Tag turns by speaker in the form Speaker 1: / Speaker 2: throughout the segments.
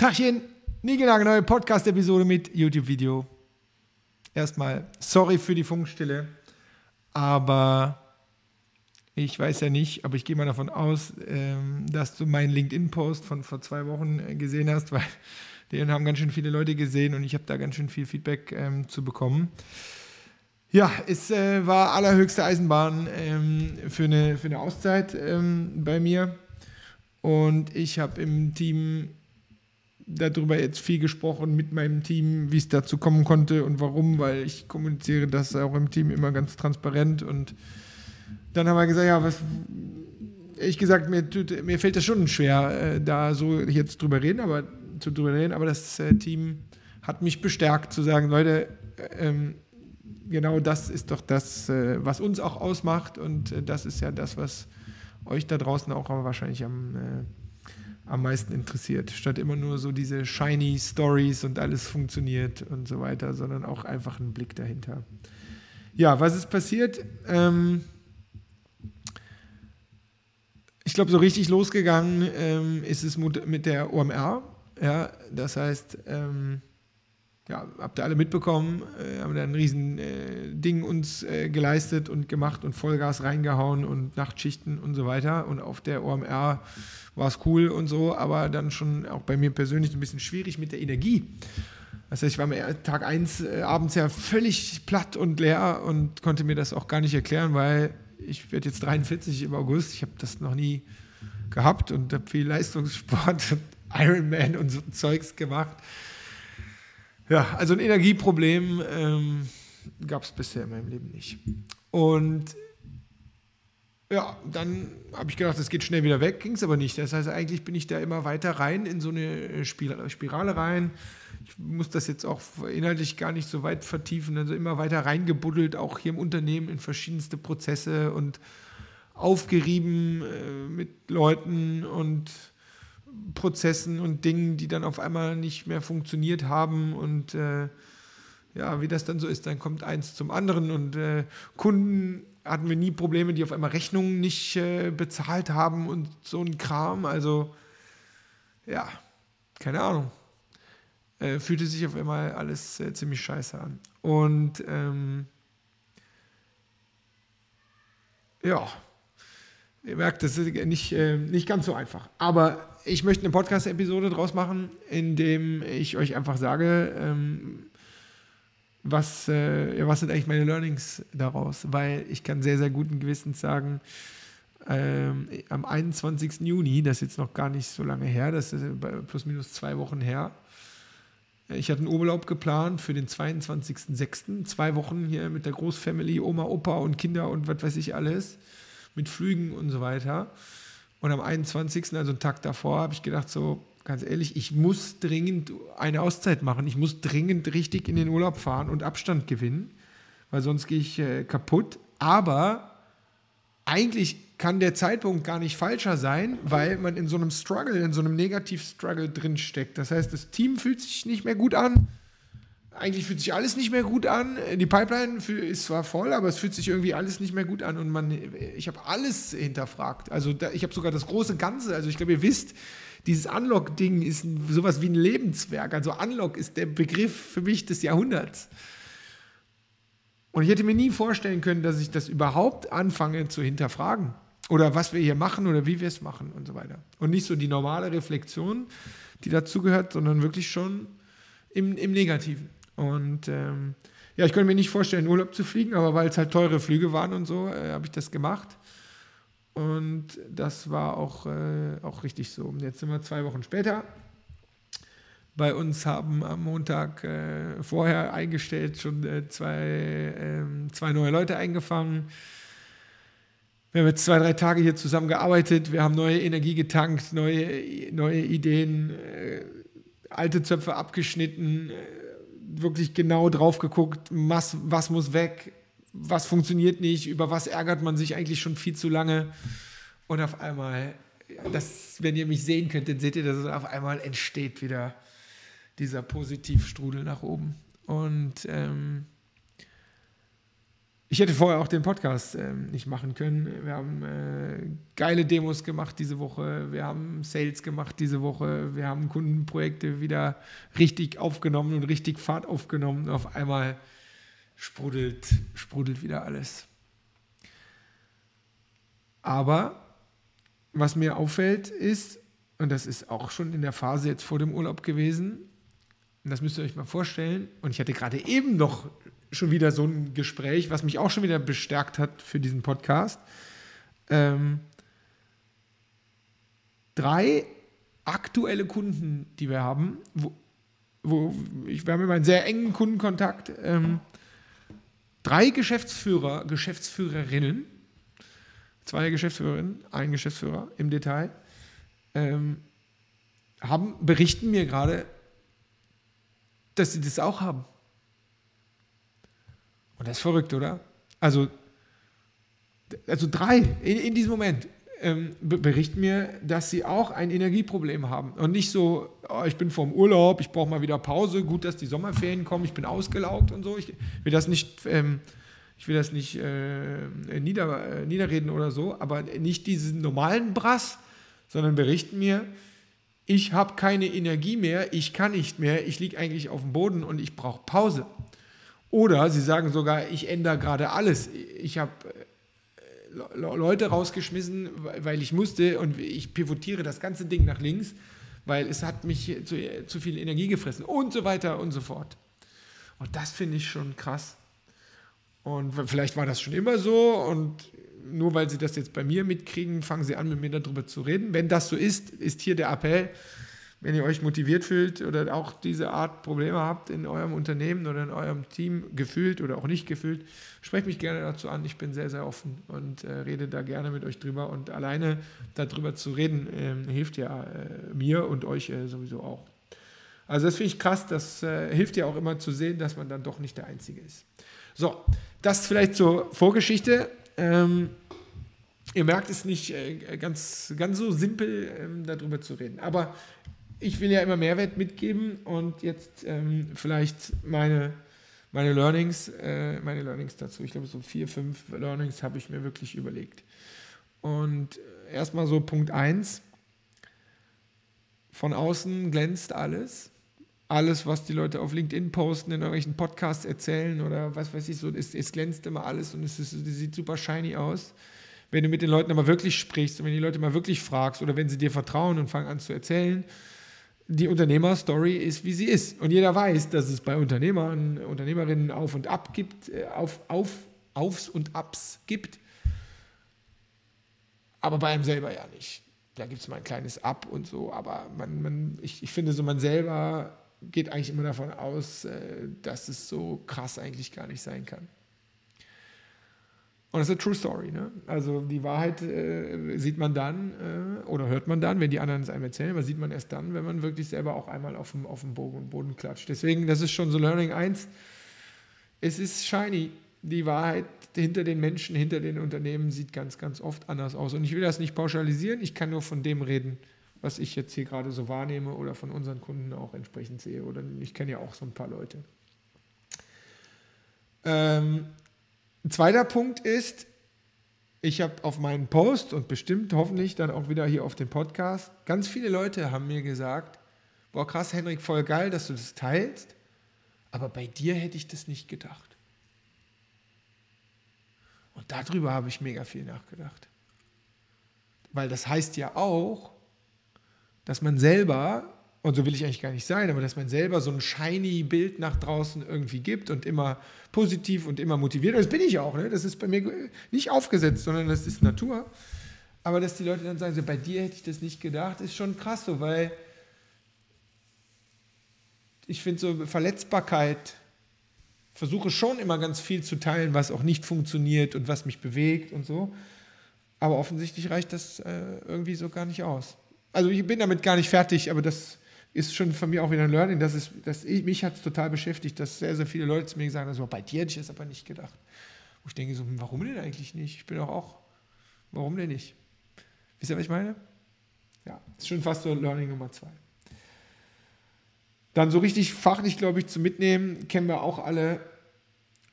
Speaker 1: Tachchen, niegelnagel neue Podcast-Episode mit YouTube-Video. Erstmal sorry für die Funkstille, aber ich weiß ja nicht, aber ich gehe mal davon aus, ähm, dass du meinen LinkedIn-Post von vor zwei Wochen äh, gesehen hast, weil den haben ganz schön viele Leute gesehen und ich habe da ganz schön viel Feedback ähm, zu bekommen. Ja, es äh, war allerhöchste Eisenbahn ähm, für, eine, für eine Auszeit bei mir. Und ich habe im Team darüber jetzt viel gesprochen mit meinem Team, wie es dazu kommen konnte und warum, weil ich kommuniziere das auch im Team immer ganz transparent. Und dann haben wir gesagt, ja, was, ehrlich gesagt, mir, tut, mir fällt das schon schwer, äh, da so jetzt drüber reden, aber zu drüber reden, aber das äh, Team hat mich bestärkt zu sagen, Leute, äh, ähm, genau das ist doch das, äh, was uns auch ausmacht und äh, das ist ja das, was euch da draußen auch wahrscheinlich am, äh, am meisten interessiert. Statt immer nur so diese shiny Stories und alles funktioniert und so weiter, sondern auch einfach einen Blick dahinter. Ja, was ist passiert? Ähm, ich glaube, so richtig losgegangen ähm, ist es mit der OMR. Ja, das heißt, ähm, ja, habt ihr alle mitbekommen, äh, haben da ein riesen äh, Ding uns äh, geleistet und gemacht und Vollgas reingehauen und Nachtschichten und so weiter. Und auf der OMR war es cool und so, aber dann schon auch bei mir persönlich ein bisschen schwierig mit der Energie. Das heißt, ich war mir Tag 1 äh, abends ja völlig platt und leer und konnte mir das auch gar nicht erklären, weil ich werde jetzt 43 im August, ich habe das noch nie gehabt und habe viel Leistungssport und Ironman und so Zeugs gemacht. Ja, also ein Energieproblem ähm, gab es bisher in meinem Leben nicht. Und ja, dann habe ich gedacht, das geht schnell wieder weg, ging es aber nicht. Das heißt, eigentlich bin ich da immer weiter rein in so eine Spirale rein. Ich muss das jetzt auch inhaltlich gar nicht so weit vertiefen, also immer weiter reingebuddelt, auch hier im Unternehmen in verschiedenste Prozesse und aufgerieben äh, mit Leuten und Prozessen und Dingen, die dann auf einmal nicht mehr funktioniert haben und äh, ja, wie das dann so ist, dann kommt eins zum anderen und äh, Kunden hatten wir nie Probleme, die auf einmal Rechnungen nicht äh, bezahlt haben und so ein Kram. Also ja, keine Ahnung. Äh, fühlte sich auf einmal alles äh, ziemlich scheiße an. Und ähm, ja, Ihr merkt, das ist nicht, äh, nicht ganz so einfach. Aber ich möchte eine Podcast-Episode draus machen, in dem ich euch einfach sage, ähm, was, äh, was sind eigentlich meine Learnings daraus? Weil ich kann sehr, sehr guten Gewissens sagen, ähm, am 21. Juni, das ist jetzt noch gar nicht so lange her, das ist plus minus zwei Wochen her, ich hatte einen Urlaub geplant für den 22.06., zwei Wochen hier mit der Großfamily, Oma, Opa und Kinder und was weiß ich alles mit Flügen und so weiter. Und am 21., also einen Tag davor, habe ich gedacht, so ganz ehrlich, ich muss dringend eine Auszeit machen. Ich muss dringend richtig in den Urlaub fahren und Abstand gewinnen, weil sonst gehe ich äh, kaputt. Aber eigentlich kann der Zeitpunkt gar nicht falscher sein, weil man in so einem Struggle, in so einem Negativ-Struggle drinsteckt. Das heißt, das Team fühlt sich nicht mehr gut an eigentlich fühlt sich alles nicht mehr gut an. Die Pipeline ist zwar voll, aber es fühlt sich irgendwie alles nicht mehr gut an und man, ich habe alles hinterfragt. Also da, ich habe sogar das große Ganze. Also ich glaube, ihr wisst, dieses Unlock-Ding ist sowas wie ein Lebenswerk. Also Unlock ist der Begriff für mich des Jahrhunderts. Und ich hätte mir nie vorstellen können, dass ich das überhaupt anfange zu hinterfragen. Oder was wir hier machen oder wie wir es machen und so weiter. Und nicht so die normale Reflexion, die dazugehört, sondern wirklich schon im, im Negativen. Und ähm, ja, ich konnte mir nicht vorstellen, in Urlaub zu fliegen, aber weil es halt teure Flüge waren und so, äh, habe ich das gemacht. Und das war auch, äh, auch richtig so. Jetzt sind wir zwei Wochen später. Bei uns haben am Montag äh, vorher eingestellt schon äh, zwei, ähm, zwei neue Leute eingefangen. Wir haben jetzt zwei, drei Tage hier zusammen gearbeitet. Wir haben neue Energie getankt, neue, neue Ideen, äh, alte Zöpfe abgeschnitten äh, wirklich genau drauf geguckt, was, was muss weg, was funktioniert nicht, über was ärgert man sich eigentlich schon viel zu lange. Und auf einmal, das, wenn ihr mich sehen könnt, dann seht ihr, dass auf einmal entsteht wieder dieser Positivstrudel nach oben. Und ähm, Ich hätte vorher auch den Podcast äh, nicht machen können. Wir haben äh, geile Demos gemacht diese Woche. Wir haben Sales gemacht diese Woche. Wir haben Kundenprojekte wieder richtig aufgenommen und richtig Fahrt aufgenommen. Auf einmal sprudelt, sprudelt wieder alles. Aber was mir auffällt ist, und das ist auch schon in der Phase jetzt vor dem Urlaub gewesen, und das müsst ihr euch mal vorstellen, und ich hatte gerade eben noch schon wieder so ein Gespräch, was mich auch schon wieder bestärkt hat für diesen Podcast. Ähm, drei aktuelle Kunden, die wir haben, wo, wo ich, wir haben immer einen sehr engen Kundenkontakt. Ähm, drei Geschäftsführer, Geschäftsführerinnen, zwei Geschäftsführerinnen, ein Geschäftsführer im Detail, ähm, haben, berichten mir gerade, dass sie das auch haben. Und das ist verrückt, oder? Also, also drei in, in diesem Moment ähm, berichten mir, dass sie auch ein Energieproblem haben. Und nicht so, oh, ich bin vorm Urlaub, ich brauche mal wieder Pause, gut, dass die Sommerferien kommen, ich bin ausgelaugt und so. Ich will das nicht, ähm, ich will das nicht äh, nieder, äh, niederreden oder so, aber nicht diesen normalen Brass, sondern berichten mir, ich habe keine Energie mehr, ich kann nicht mehr, ich liege eigentlich auf dem Boden und ich brauche Pause. Oder sie sagen sogar, ich ändere gerade alles. Ich habe äh, Leute rausgeschmissen, weil ich musste und ich pivotiere das ganze Ding nach links, weil es hat mich zu, zu viel Energie gefressen und so weiter und so fort. Und das finde ich schon krass. Und vielleicht war das schon immer so und nur weil sie das jetzt bei mir mitkriegen, fangen sie an, mit mir darüber zu reden. Wenn das so ist, ist hier der Appell, wenn ihr euch motiviert fühlt oder auch diese Art Probleme habt in eurem Unternehmen oder in eurem Team gefühlt oder auch nicht gefühlt, sprecht mich gerne dazu an. Ich bin sehr, sehr offen und äh, rede da gerne mit euch drüber. Und alleine darüber zu reden, äh, hilft ja äh, mir und euch äh, sowieso auch. Also das finde ich krass, das äh, hilft ja auch immer zu sehen, dass man dann doch nicht der Einzige ist. So, das vielleicht zur Vorgeschichte. Ähm, ihr merkt es nicht äh, ganz, ganz so simpel, ähm, darüber zu reden. Aber ich will ja immer Mehrwert mitgeben und jetzt ähm, vielleicht meine, meine Learnings, äh, meine Learnings dazu. Ich glaube, so vier, fünf Learnings habe ich mir wirklich überlegt. Und erstmal so Punkt 1. Von außen glänzt alles. Alles, was die Leute auf LinkedIn posten, in irgendwelchen Podcasts erzählen oder was weiß ich so, es, es glänzt immer alles und es, ist, es sieht super shiny aus wenn du mit den Leuten aber wirklich sprichst und wenn die Leute mal wirklich fragst oder wenn sie dir vertrauen und fangen an zu erzählen, die Unternehmerstory ist, wie sie ist. Und jeder weiß, dass es bei Unternehmern, Unternehmerinnen auf und ab gibt, äh, auf, auf, Aufs und Abs gibt. Aber bei einem selber ja nicht. Da gibt es mal ein kleines Ab und so, aber man, man, ich, ich finde so, man selber geht eigentlich immer davon aus, äh, dass es so krass eigentlich gar nicht sein kann. Und das ist eine True Story. Ne? Also die Wahrheit äh, sieht man dann äh, oder hört man dann, wenn die anderen es einem erzählen, aber sieht man erst dann, wenn man wirklich selber auch einmal auf dem, auf dem Boden, Boden klatscht. Deswegen, das ist schon so Learning 1. Es ist shiny. Die Wahrheit hinter den Menschen, hinter den Unternehmen sieht ganz, ganz oft anders aus. Und ich will das nicht pauschalisieren, ich kann nur von dem reden, was ich jetzt hier gerade so wahrnehme oder von unseren Kunden auch entsprechend sehe. Oder ich kenne ja auch so ein paar Leute. Ähm, ein zweiter Punkt ist, ich habe auf meinen Post und bestimmt hoffentlich dann auch wieder hier auf den Podcast, ganz viele Leute haben mir gesagt, boah krass Henrik, voll geil, dass du das teilst, aber bei dir hätte ich das nicht gedacht. Und darüber habe ich mega viel nachgedacht. Weil das heißt ja auch, dass man selber und so will ich eigentlich gar nicht sein, aber dass man selber so ein shiny Bild nach draußen irgendwie gibt und immer positiv und immer motiviert. Und das bin ich auch, ne? das ist bei mir nicht aufgesetzt, sondern das ist Natur. Aber dass die Leute dann sagen, so, bei dir hätte ich das nicht gedacht, ist schon krass so, weil ich finde so Verletzbarkeit, versuche schon immer ganz viel zu teilen, was auch nicht funktioniert und was mich bewegt und so. Aber offensichtlich reicht das äh, irgendwie so gar nicht aus. Also ich bin damit gar nicht fertig, aber das ist schon von mir auch wieder ein Learning, dass es, dass ich, mich hat es total beschäftigt, dass sehr, sehr viele Leute zu mir gesagt haben, bei dir hätte ich das aber nicht gedacht. Wo ich denke so, hm, warum denn eigentlich nicht? Ich bin doch auch, warum denn nicht? Wisst ihr, was ich meine? Ja, ist schon fast so Learning Nummer zwei. Dann so richtig fachlich, glaube ich, zu mitnehmen, kennen wir auch alle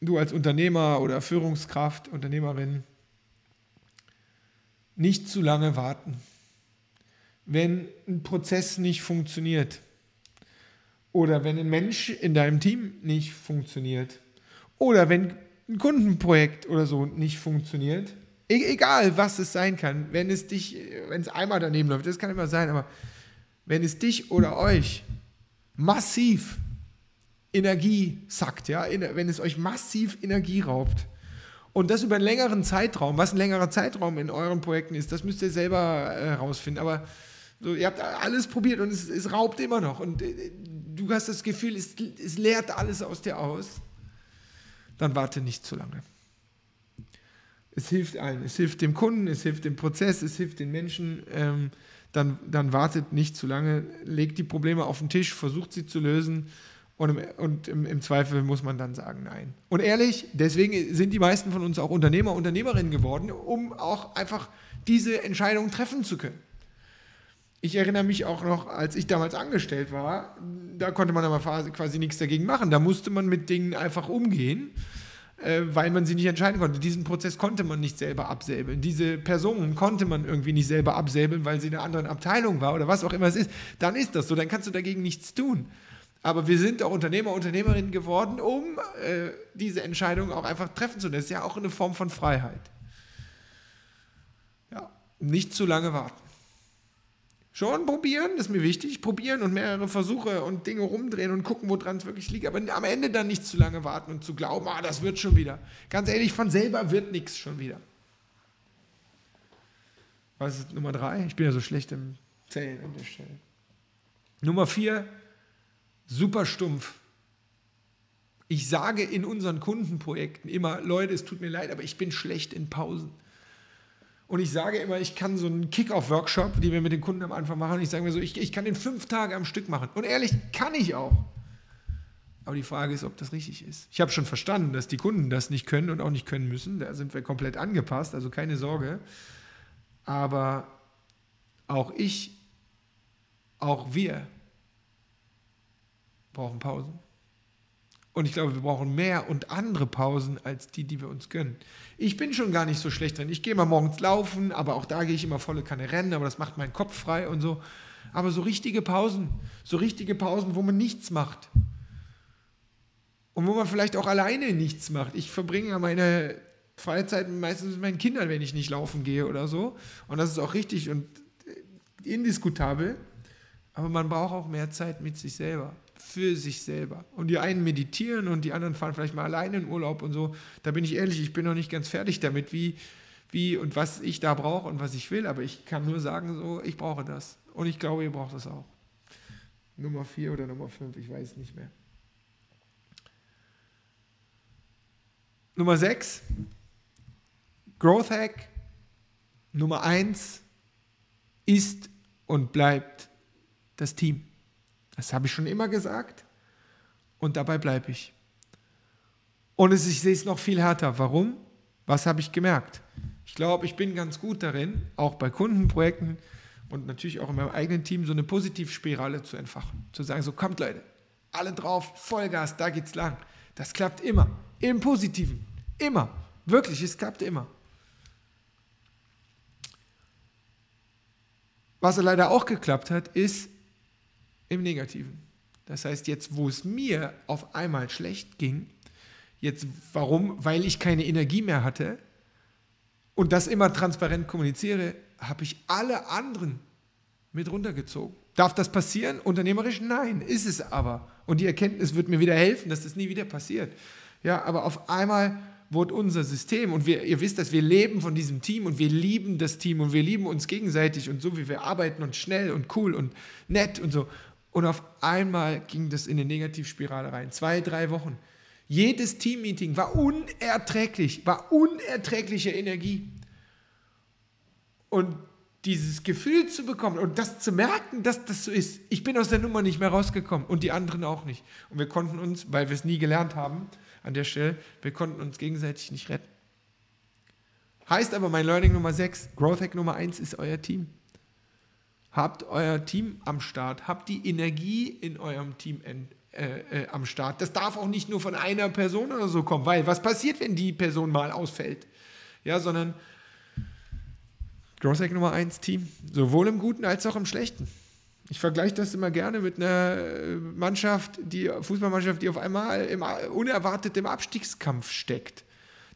Speaker 1: du als Unternehmer oder Führungskraft, Unternehmerin, nicht zu lange warten. Wenn ein Prozess nicht funktioniert oder wenn ein Mensch in deinem Team nicht funktioniert oder wenn ein Kundenprojekt oder so nicht funktioniert, e egal was es sein kann, wenn es dich, wenn es einmal daneben läuft, das kann immer sein, aber wenn es dich oder euch massiv Energie sackt, ja, wenn es euch massiv Energie raubt, und das über einen längeren Zeitraum, was ein längerer Zeitraum in euren Projekten ist, das müsst ihr selber herausfinden. Äh, Aber so, ihr habt alles probiert und es, es raubt immer noch. Und äh, du hast das Gefühl, es, es leert alles aus dir aus. Dann warte nicht zu lange. Es hilft allen. Es hilft dem Kunden, es hilft dem Prozess, es hilft den Menschen. Ähm, dann, dann wartet nicht zu lange, legt die Probleme auf den Tisch, versucht sie zu lösen und, im, und im, im, Zweifel muss man dann sagen Nein. Und ehrlich, deswegen sind die meisten von uns auch Unternehmer, Unternehmerinnen geworden, um auch einfach diese Entscheidung treffen zu können. Ich erinnere mich auch noch, als ich damals angestellt war, da konnte man aber quasi nichts dagegen machen. Da musste man mit Dingen einfach umgehen, äh, weil man sie nicht entscheiden konnte. Diesen Prozess konnte man nicht selber absäbeln. Diese Personen konnte man irgendwie nicht selber absäbeln, weil sie in einer anderen Abteilung war oder was auch immer es ist. Dann ist das so, dann kannst du dagegen nichts tun. Aber wir sind auch Unternehmer, Unternehmerinnen geworden, um äh, diese Entscheidung auch einfach treffen zu können. Das ist ja auch eine Form von Freiheit. Ja, nicht zu lange warten. Schon probieren, das ist mir wichtig. Probieren und mehrere Versuche und Dinge rumdrehen und gucken, woran es wirklich liegt. Aber am Ende dann nicht zu lange warten und zu glauben, ah, das wird schon wieder. Ganz ehrlich, von selber wird nichts schon wieder. Was ist Nummer drei? Ich bin ja so schlecht im Zählen an der Stelle. Nummer vier, super stumpf. Ich sage in unseren Kundenprojekten immer, Leute, es tut mir leid, aber ich bin schlecht in Pausen. Und ich sage immer, ich kann so einen Kick-Off-Workshop, die wir mit den Kunden am Anfang machen, ich sage mir so, ich, ich kann den fünf Tage am Stück machen. Und ehrlich, kann ich auch. Aber die Frage ist, ob das richtig ist. Ich habe schon verstanden, dass die Kunden das nicht können und auch nicht können müssen. Da sind wir komplett angepasst, also keine Sorge. Aber auch ich, auch wir brauchen Pausen. Und ich glaube, wir brauchen mehr und andere Pausen als die, die wir uns gönnen. Ich bin schon gar nicht so schlecht drin. Ich gehe mal morgens laufen, aber auch da gehe ich immer volle Kanne rennen, aber das macht meinen Kopf frei und so. Aber so richtige Pausen, so richtige Pausen, wo man nichts macht. Und wo man vielleicht auch alleine nichts macht. Ich verbringe ja meine Freizeit meistens mit meinen Kindern, wenn ich nicht laufen gehe oder so. Und das ist auch richtig und indiskutabel. Aber man braucht auch mehr Zeit mit sich selber für sich selber. Und die einen meditieren und die anderen fahren vielleicht mal alleine in Urlaub und so. Da bin ich ehrlich, ich bin noch nicht ganz fertig damit, wie, wie und was ich da brauche und was ich will. Aber ich kann nur sagen, so, ich brauche das. Und ich glaube, ihr braucht das auch. Nummer vier oder Nummer fünf, ich weiß nicht mehr. Nummer sechs, Growth Hack. Nummer eins ist und bleibt das Team. Das habe ich schon immer gesagt und dabei bleibe ich. Und es, ich sehe es noch viel härter. Warum? Was habe ich gemerkt? Ich glaube, ich bin ganz gut darin, auch bei Kundenprojekten und natürlich auch in meinem eigenen Team so eine Positivspirale zu entfachen. Zu sagen, so kommt Leute, alle drauf, Vollgas, da geht's lang. Das klappt immer. Im Positiven. Immer. Wirklich, es klappt immer. Was leider auch geklappt hat, ist, im Negativen. Das heißt, jetzt, wo es mir auf einmal schlecht ging, jetzt warum? Weil ich keine Energie mehr hatte und das immer transparent kommuniziere, habe ich alle anderen mit runtergezogen. Darf das passieren? Unternehmerisch? Nein, ist es aber. Und die Erkenntnis wird mir wieder helfen, dass das nie wieder passiert. Ja, aber auf einmal wurde unser System und wir, ihr wisst, dass wir leben von diesem Team und wir lieben das Team und wir lieben uns gegenseitig und so wie wir arbeiten und schnell und cool und nett und so. Und auf einmal ging das in eine Negativspirale rein. Zwei, drei Wochen. Jedes Teammeeting war unerträglich, war unerträgliche Energie. Und dieses Gefühl zu bekommen und das zu merken, dass das so ist. Ich bin aus der Nummer nicht mehr rausgekommen und die anderen auch nicht. Und wir konnten uns, weil wir es nie gelernt haben, an der Stelle, wir konnten uns gegenseitig nicht retten. Heißt aber mein Learning Nummer 6, Growth Hack Nummer 1 ist euer Team. Habt euer Team am Start, habt die Energie in eurem Team äh, äh, am Start. Das darf auch nicht nur von einer Person oder so kommen, weil was passiert, wenn die Person mal ausfällt? Ja, sondern Growth Hack Nummer 1, Team. Sowohl im Guten als auch im Schlechten. Ich vergleiche das immer gerne mit einer Mannschaft, die Fußballmannschaft, die auf einmal im, unerwartet im Abstiegskampf steckt.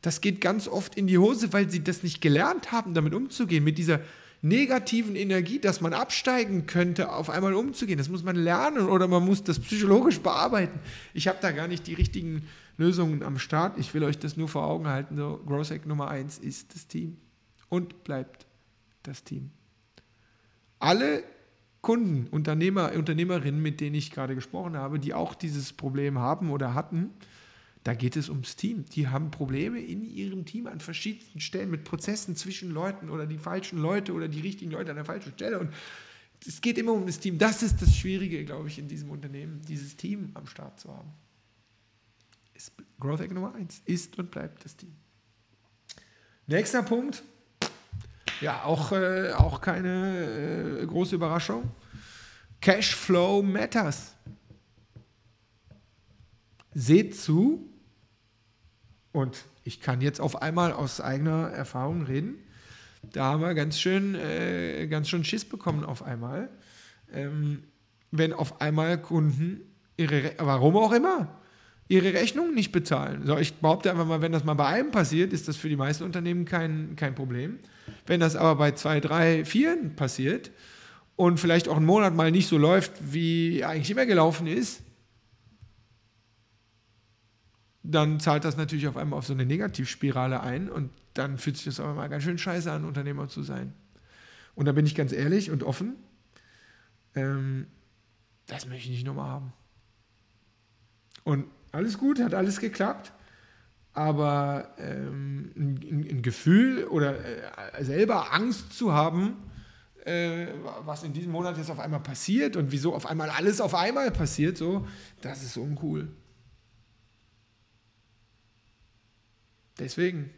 Speaker 1: Das geht ganz oft in die Hose, weil sie das nicht gelernt haben, damit umzugehen, mit dieser negativen Energie, dass man absteigen könnte, auf einmal umzugehen. Das muss man lernen oder man muss das psychologisch bearbeiten. Ich habe da gar nicht die richtigen Lösungen am Start. Ich will euch das nur vor Augen halten. So, Growth Hack Nummer 1 ist das Team und bleibt das Team. Alle Kunden, Unternehmer, Unternehmerinnen, mit denen ich gerade gesprochen habe, die auch dieses Problem haben oder hatten, da geht es ums Team. Die haben Probleme in ihrem Team an verschiedensten Stellen mit Prozessen zwischen Leuten oder die falschen Leute oder die richtigen Leute an der falschen Stelle. Und es geht immer um das Team. Das ist das Schwierige, glaube ich, in diesem Unternehmen, dieses Team am Start zu haben. Ist Growth Hack Nummer eins ist und bleibt das Team. Nächster Punkt, ja, auch, äh, auch keine äh, große Überraschung. Cashflow matters. Seht zu, und ich kann jetzt auf einmal aus eigener Erfahrung reden, da haben wir ganz schön, äh, ganz schön Schiss bekommen auf einmal, ähm, wenn auf einmal Kunden ihre, warum auch immer, ihre Rechnungen nicht bezahlen. So, ich behaupte einfach mal, wenn das mal bei einem passiert, ist das für die meisten Unternehmen kein, kein Problem. Wenn das aber bei zwei, drei, vier passiert und vielleicht auch einen Monat mal nicht so läuft, wie eigentlich immer gelaufen ist, dann zahlt das natürlich auf einmal auf so eine Negativspirale ein und dann fühlt sich das aber mal ganz schön scheiße an, Unternehmer zu sein. Und da bin ich ganz ehrlich und offen, ähm, das möchte ich nicht nochmal haben. Und alles gut, hat alles geklappt aber ähm, ein, ein, Gefühl oder äh, selber Angst zu haben, äh, was in diesem Monat jetzt auf einmal passiert und wieso auf einmal alles auf einmal passiert, so, das ist uncool. Deswegen,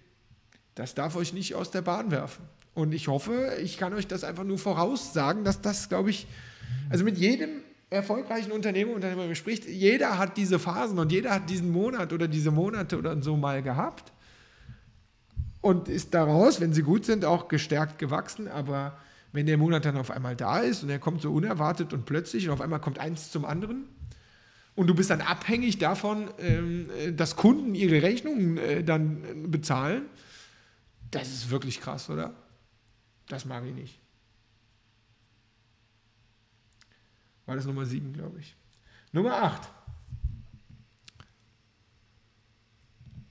Speaker 1: das darf euch nicht aus der Bahn werfen. Und ich hoffe, ich kann euch das einfach nur voraussagen, dass das, glaube ich, also mit jedem erfolgreichen Unternehmer, Unternehmer bespricht, jeder hat diese Phasen und jeder hat diesen Monat oder diese Monate oder so mal gehabt und ist daraus, wenn sie gut sind, auch gestärkt gewachsen. Aber wenn der Monat dann auf einmal da ist und er kommt so unerwartet und plötzlich und auf einmal kommt eins zum anderen und du bist dann abhängig davon, ähm, dass Kunden ihre Rechnungen äh, dann bezahlen, das ist wirklich krass, oder? Das mag ich nicht. War das Nummer 7, glaube ich. Nummer 8.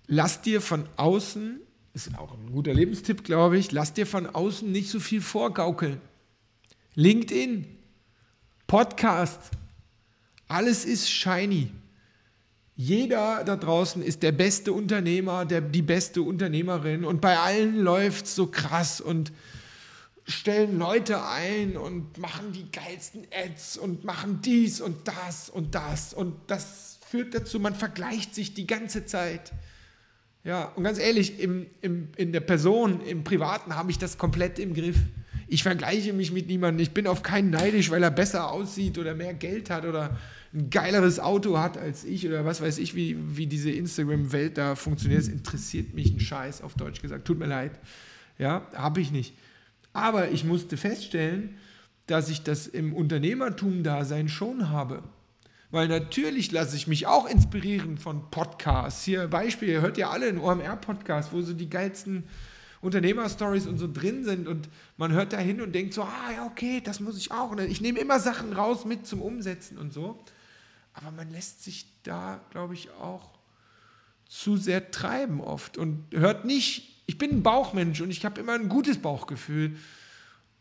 Speaker 1: Lass dir von außen, ist auch ein guter Lebenstipp, glaube ich, lass dir von außen nicht so viel vorgaukeln. LinkedIn, Podcast, alles ist shiny. Jeder da draußen ist der beste Unternehmer, der, die beste Unternehmerin und bei allen läuft so krass und stellen Leute ein und machen die geilsten Ads und machen dies und das und das und das führt dazu, man vergleicht sich die ganze Zeit. Ja, und ganz ehrlich, im, im, in der Person, im Privaten habe ich das komplett im Griff. Ich vergleiche mich mit niemandem. Ich bin auf keinen neidisch, weil er besser aussieht oder mehr Geld hat oder ein geileres Auto hat als ich oder was weiß ich, wie, wie diese Instagram-Welt da funktioniert. Es interessiert mich ein Scheiß, auf Deutsch gesagt. Tut mir leid. Ja, habe ich nicht. Aber ich musste feststellen, dass ich das im Unternehmertum-Dasein schon habe. Weil natürlich lasse ich mich auch inspirieren von Podcasts. Hier Beispiel, ihr hört ja alle einen OMR-Podcast, wo so die geilsten Unternehmerstories und so drin sind und man hört da hin und denkt so, ah ja, okay, das muss ich auch. Und ich nehme immer Sachen raus mit zum Umsetzen und so. Aber man lässt sich da, glaube ich, auch zu sehr treiben oft und hört nicht ich bin ein Bauchmensch und ich habe immer ein gutes Bauchgefühl.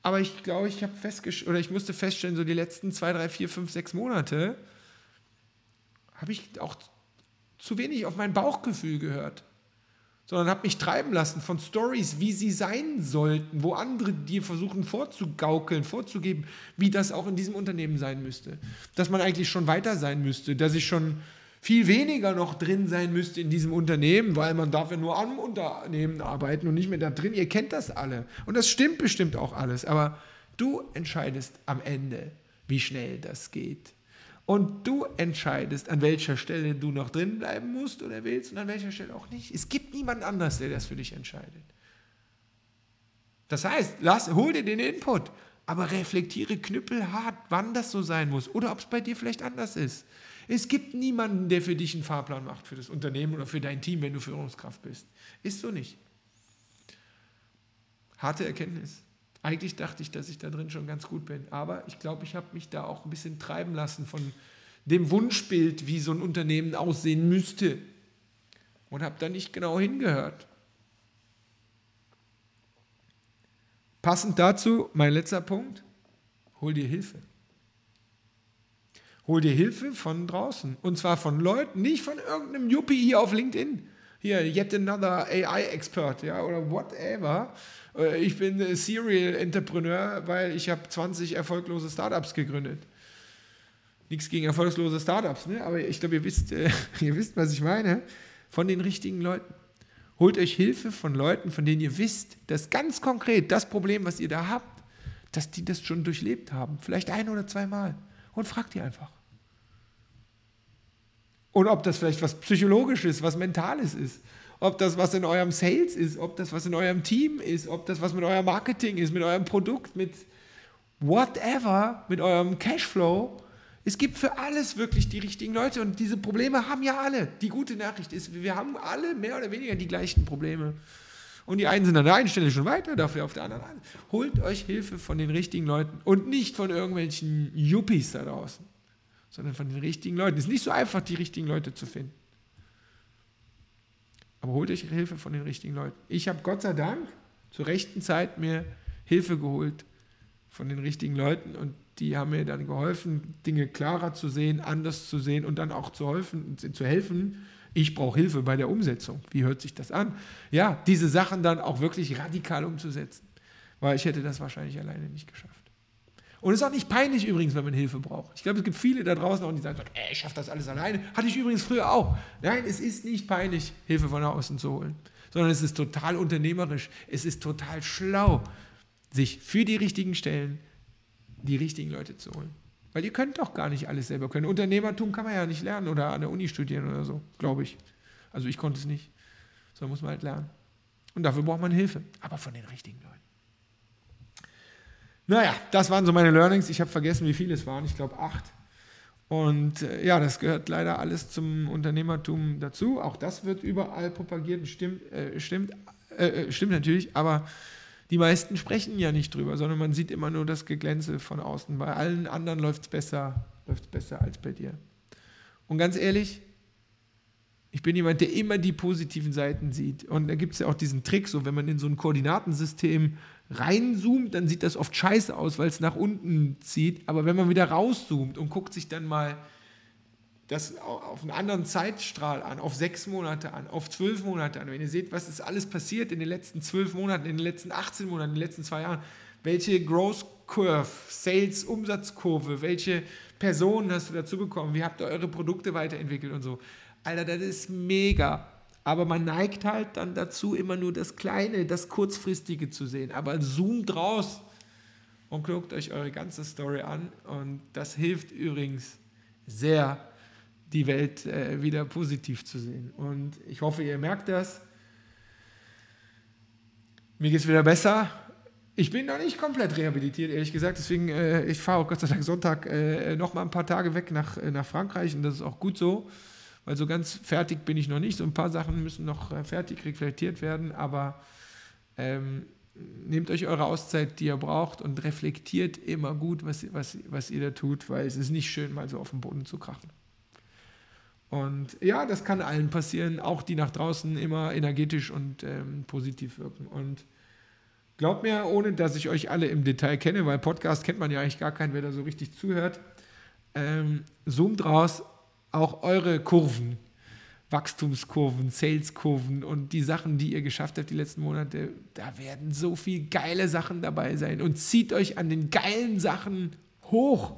Speaker 1: Aber ich glaube, ich habe festgestellt, oder ich musste feststellen, so die letzten zwei, drei, vier, fünf, sechs Monate habe ich auch zu wenig auf mein Bauchgefühl gehört. Sondern habe mich treiben lassen von Stories, wie sie sein sollten, wo andere dir versuchen vorzugaukeln, vorzugeben, wie das auch in diesem Unternehmen sein müsste. Dass man eigentlich schon weiter sein müsste, dass ich schon viel weniger noch drin sein müsste in diesem Unternehmen, weil man darf ja nur am Unternehmen arbeiten und nicht mehr da drin. Ihr kennt das alle. Und das stimmt bestimmt auch alles. Aber du entscheidest am Ende, wie schnell das geht. Und du entscheidest, an welcher Stelle du noch drin bleiben musst oder willst und an welcher Stelle auch nicht. Es gibt niemand anders, der das für dich entscheidet. Das heißt, lass, hol dir den Input, aber reflektiere knüppelhart, wann das so sein muss oder ob es bei dir vielleicht anders ist. Es gibt niemanden, der für dich einen Fahrplan macht für das Unternehmen oder für dein Team, wenn du Führungskraft bist. Ist so nicht. Harte Erkenntnis. Eigentlich dachte ich, dass ich da drin schon ganz gut bin, aber ich glaube, ich habe mich da auch ein bisschen treiben lassen von dem Wunschbild, wie so ein Unternehmen aussehen müsste und habe da nicht genau hingehört. Passend dazu, mein letzter Punkt, hol dir Hilfe. Hol dir Hilfe von draußen. Und zwar von Leuten, nicht von irgendeinem Yuppie hier auf LinkedIn. Hier, yet another AI-Expert, ja, oder whatever. Äh, ich bin Serial Entrepreneur, weil ich habe 20 erfolglose Startups gegründet. Nichts gegen erfolglose Startups, ne? aber ich glaube, ihr wisst, äh, ihr wisst, was ich meine. Von den richtigen Leuten. Holt euch Hilfe von Leuten, von denen ihr wisst, dass ganz konkret das Problem, was ihr da habt, dass die das schon durchlebt haben. Vielleicht ein oder zweimal. Und fragt die einfach. Und ob das vielleicht was Psychologisches, was Mentales ist. Ob das was in eurem Sales ist, ob das was in eurem Team ist, ob das was mit eurem Marketing ist, mit eurem Produkt, mit whatever, mit eurem Cashflow. Es gibt für alles wirklich die richtigen Leute und diese Probleme haben ja alle. Die gute Nachricht ist, wir haben alle mehr oder weniger die gleichen Probleme. Und die einen sind an der einen Stelle schon weiter, dafür auf der anderen. Holt euch Hilfe von den richtigen Leuten und nicht von irgendwelchen Yuppies da draußen sondern von den richtigen Leuten. Es ist nicht so einfach, die richtigen Leute zu finden. Aber holt euch Hilfe von den richtigen Leuten. Ich habe Gott sei Dank zur rechten Zeit mir Hilfe geholt von den richtigen Leuten und die haben mir dann geholfen, Dinge klarer zu sehen, anders zu sehen und dann auch zu helfen. Zu helfen. Ich brauche Hilfe bei der Umsetzung. Wie hört sich das an? Ja, diese Sachen dann auch wirklich radikal umzusetzen, weil ich hätte das wahrscheinlich alleine nicht geschafft. Und es ist auch nicht peinlich übrigens, wenn man Hilfe braucht. Ich glaube, es gibt viele da draußen auch, die sagen, ey, ich schaffe das alles alleine. Hatte ich übrigens früher auch. Nein, es ist nicht peinlich, Hilfe von außen zu holen, sondern es ist total unternehmerisch. Es ist total schlau, sich für die richtigen Stellen die richtigen Leute zu holen. Weil ihr könnt doch gar nicht alles selber können. Unternehmertum kann man ja nicht lernen oder an der Uni studieren oder so, glaube ich. Also ich konnte es nicht. So muss man halt lernen. Und dafür braucht man Hilfe, aber von den richtigen Leuten. Naja, das waren so meine Learnings. Ich habe vergessen, wie viele es waren. Ich glaube acht. Und äh, ja, das gehört leider alles zum Unternehmertum dazu. Auch das wird überall propagiert. Stimmt, äh, stimmt, äh, äh, stimmt natürlich, aber die meisten sprechen ja nicht drüber, sondern man sieht immer nur das Geglänze von außen. Bei allen anderen läuft es besser, besser als bei dir. Und ganz ehrlich, ich bin jemand, der immer die positiven Seiten sieht. Und da gibt es ja auch diesen Trick, so wenn man in so ein Koordinatensystem reinzoomt, dann sieht das oft scheiße aus, weil es nach unten zieht. Aber wenn man wieder rauszoomt und guckt sich dann mal das auf einen anderen Zeitstrahl an, auf sechs Monate an, auf zwölf Monate an, wenn ihr seht, was ist alles passiert in den letzten zwölf Monaten, in den letzten 18 Monaten, in den letzten zwei Jahren, welche Growth Curve, Sales Umsatzkurve, welche Personen hast du dazu bekommen, wie habt ihr eure Produkte weiterentwickelt und so. Alter, das ist mega. Aber man neigt halt dann dazu, immer nur das Kleine, das Kurzfristige zu sehen. Aber zoomt raus und guckt euch eure ganze Story an. Und das hilft übrigens sehr, die Welt äh, wieder positiv zu sehen. Und ich hoffe, ihr merkt das. Mir geht es wieder besser. Ich bin noch nicht komplett rehabilitiert, ehrlich gesagt. Deswegen, äh, ich fahre auch Gott sei Dank Sonntag äh, noch mal ein paar Tage weg nach, äh, nach Frankreich. Und das ist auch gut so weil so ganz fertig bin ich noch nicht. So ein paar Sachen müssen noch äh, fertig reflektiert werden, aber ähm, nehmt euch eure Auszeit, die ihr braucht und reflektiert immer gut, was, was, was ihr da tut, weil es ist nicht schön, mal so auf den Boden zu krachen. Und ja, das kann allen passieren, auch die nach draußen immer energetisch und ähm, positiv wirken. Und glaubt mir, ohne dass ich euch alle im Detail kenne, weil Podcast kennt man ja eigentlich gar keinen, wer da so richtig zuhört, ähm, zoomt raus auch eure Kurven, Wachstumskurven, Saleskurven und die Sachen, die ihr geschafft habt die letzten Monate, da werden so viele geile Sachen dabei sein. Und zieht euch an den geilen Sachen hoch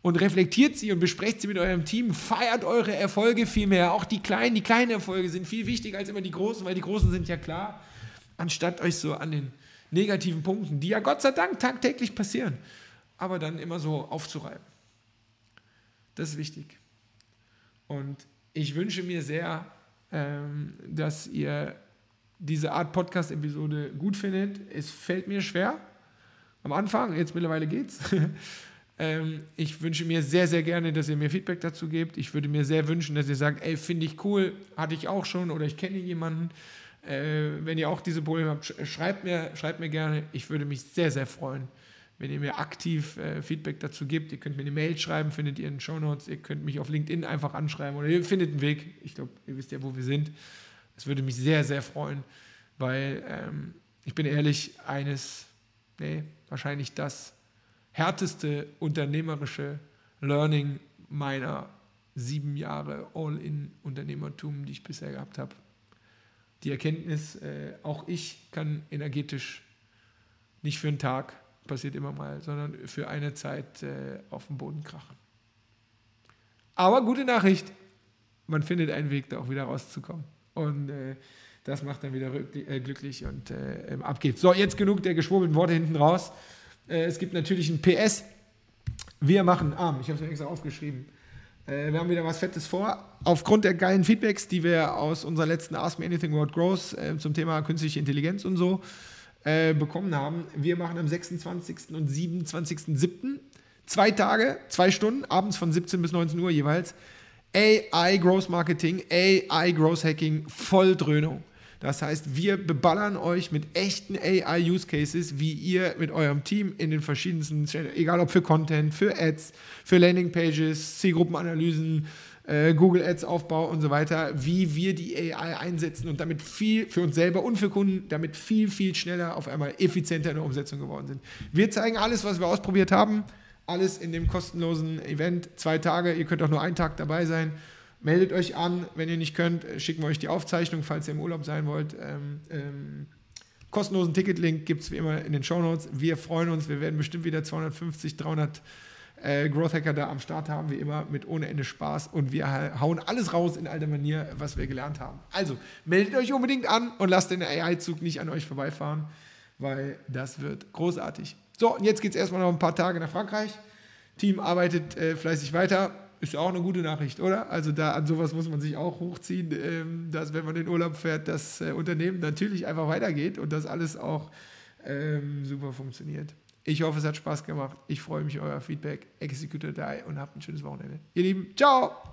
Speaker 1: und reflektiert sie und besprecht sie mit eurem Team. Feiert eure Erfolge viel mehr. Auch die kleinen, die kleinen Erfolge sind viel wichtiger als immer die großen, weil die großen sind ja klar. Anstatt euch so an den negativen Punkten, die ja Gott sei Dank tagtäglich passieren, aber dann immer so aufzureiben. Das ist wichtig. Und ich wünsche mir sehr, ähm, dass ihr diese Art Podcast-Episode gut findet. Es fällt mir schwer am Anfang, jetzt mittlerweile geht's. ähm, ich wünsche mir sehr, sehr gerne, dass ihr mir Feedback dazu gebt. Ich würde mir sehr wünschen, dass ihr sagt, ey, finde ich cool, hatte ich auch schon oder ich kenne jemanden. Äh, wenn ihr auch diese Probleme habt, schreibt mir, schreibt mir gerne. Ich würde mich sehr, sehr freuen, wenn ihr mir aktiv äh, Feedback dazu gebt. Ihr könnt mir eine Mail schreiben, findet ihr in den Show Notes. Ihr könnt mich auf LinkedIn einfach anschreiben oder ihr findet einen Weg. Ich glaube, ihr wisst ja, wo wir sind. Es würde mich sehr, sehr freuen, weil ähm, ich bin ehrlich, eines, nee, wahrscheinlich das härteste unternehmerische Learning meiner sieben Jahre All-in-Unternehmertum, die ich bisher gehabt habe die Erkenntnis, äh, auch ich kann energetisch nicht für einen Tag, passiert immer mal, sondern für eine Zeit äh, auf den Boden krachen. Aber gute Nachricht, man findet einen Weg, da auch wieder rauszukommen. Und äh, das macht dann wieder äh, glücklich und äh, ab geht's. So, jetzt genug der geschwurbelten Worte hinten raus. Äh, es gibt natürlich ein PS. Wir machen arm. Ich habe es mir extra aufgeschrieben. Äh, wir haben wieder was Fettes vor. Aufgrund der geilen Feedbacks, die wir aus unserer letzten Ask Me Anything World Growth äh, zum Thema künstliche Intelligenz und so äh, bekommen haben. Wir machen am 26. und 27.07. zwei Tage, zwei Stunden, abends von 17 bis 19 Uhr jeweils. AI Growth Marketing, AI Growth Hacking, Volldröhnung. Das heißt, wir beballern euch mit echten AI-Use-Cases, wie ihr mit eurem Team in den verschiedensten, egal ob für Content, für Ads, für Landing-Pages, Zielgruppenanalysen, äh, Google Ads Aufbau und so weiter, wie wir die AI einsetzen und damit viel für uns selber und für Kunden, damit viel, viel schneller auf einmal effizienter in der Umsetzung geworden sind. Wir zeigen alles, was wir ausprobiert haben, alles in dem kostenlosen Event, zwei Tage, ihr könnt auch nur einen Tag dabei sein Meldet euch an, wenn ihr nicht könnt, schicken wir euch die Aufzeichnung, falls ihr im Urlaub sein wollt. Ähm, ähm, kostenlosen Ticketlink gibt es wie immer in den Show Notes. Wir freuen uns, wir werden bestimmt wieder 250, 300 äh, Growth Hacker da am Start haben, wie immer, mit ohne Ende Spaß. Und wir hauen alles raus in alter Manier, was wir gelernt haben. Also, meldet euch unbedingt an und lasst den AI-Zug nicht an euch vorbeifahren, weil das wird großartig. So, und jetzt geht es erstmal noch ein paar Tage nach Frankreich. Team arbeitet äh, fleißig weiter. Ist ja auch eine gute Nachricht, oder? Also da an sowas muss man sich auch hochziehen, ähm, dass wenn man in Urlaub fährt, das äh, Unternehmen natürlich einfach weitergeht und das alles auch ähm, super funktioniert. Ich hoffe, es hat Spaß gemacht. Ich freue mich auf euer Feedback. Execute die und habt ein schönes Wochenende. Ihr Lieben, ciao!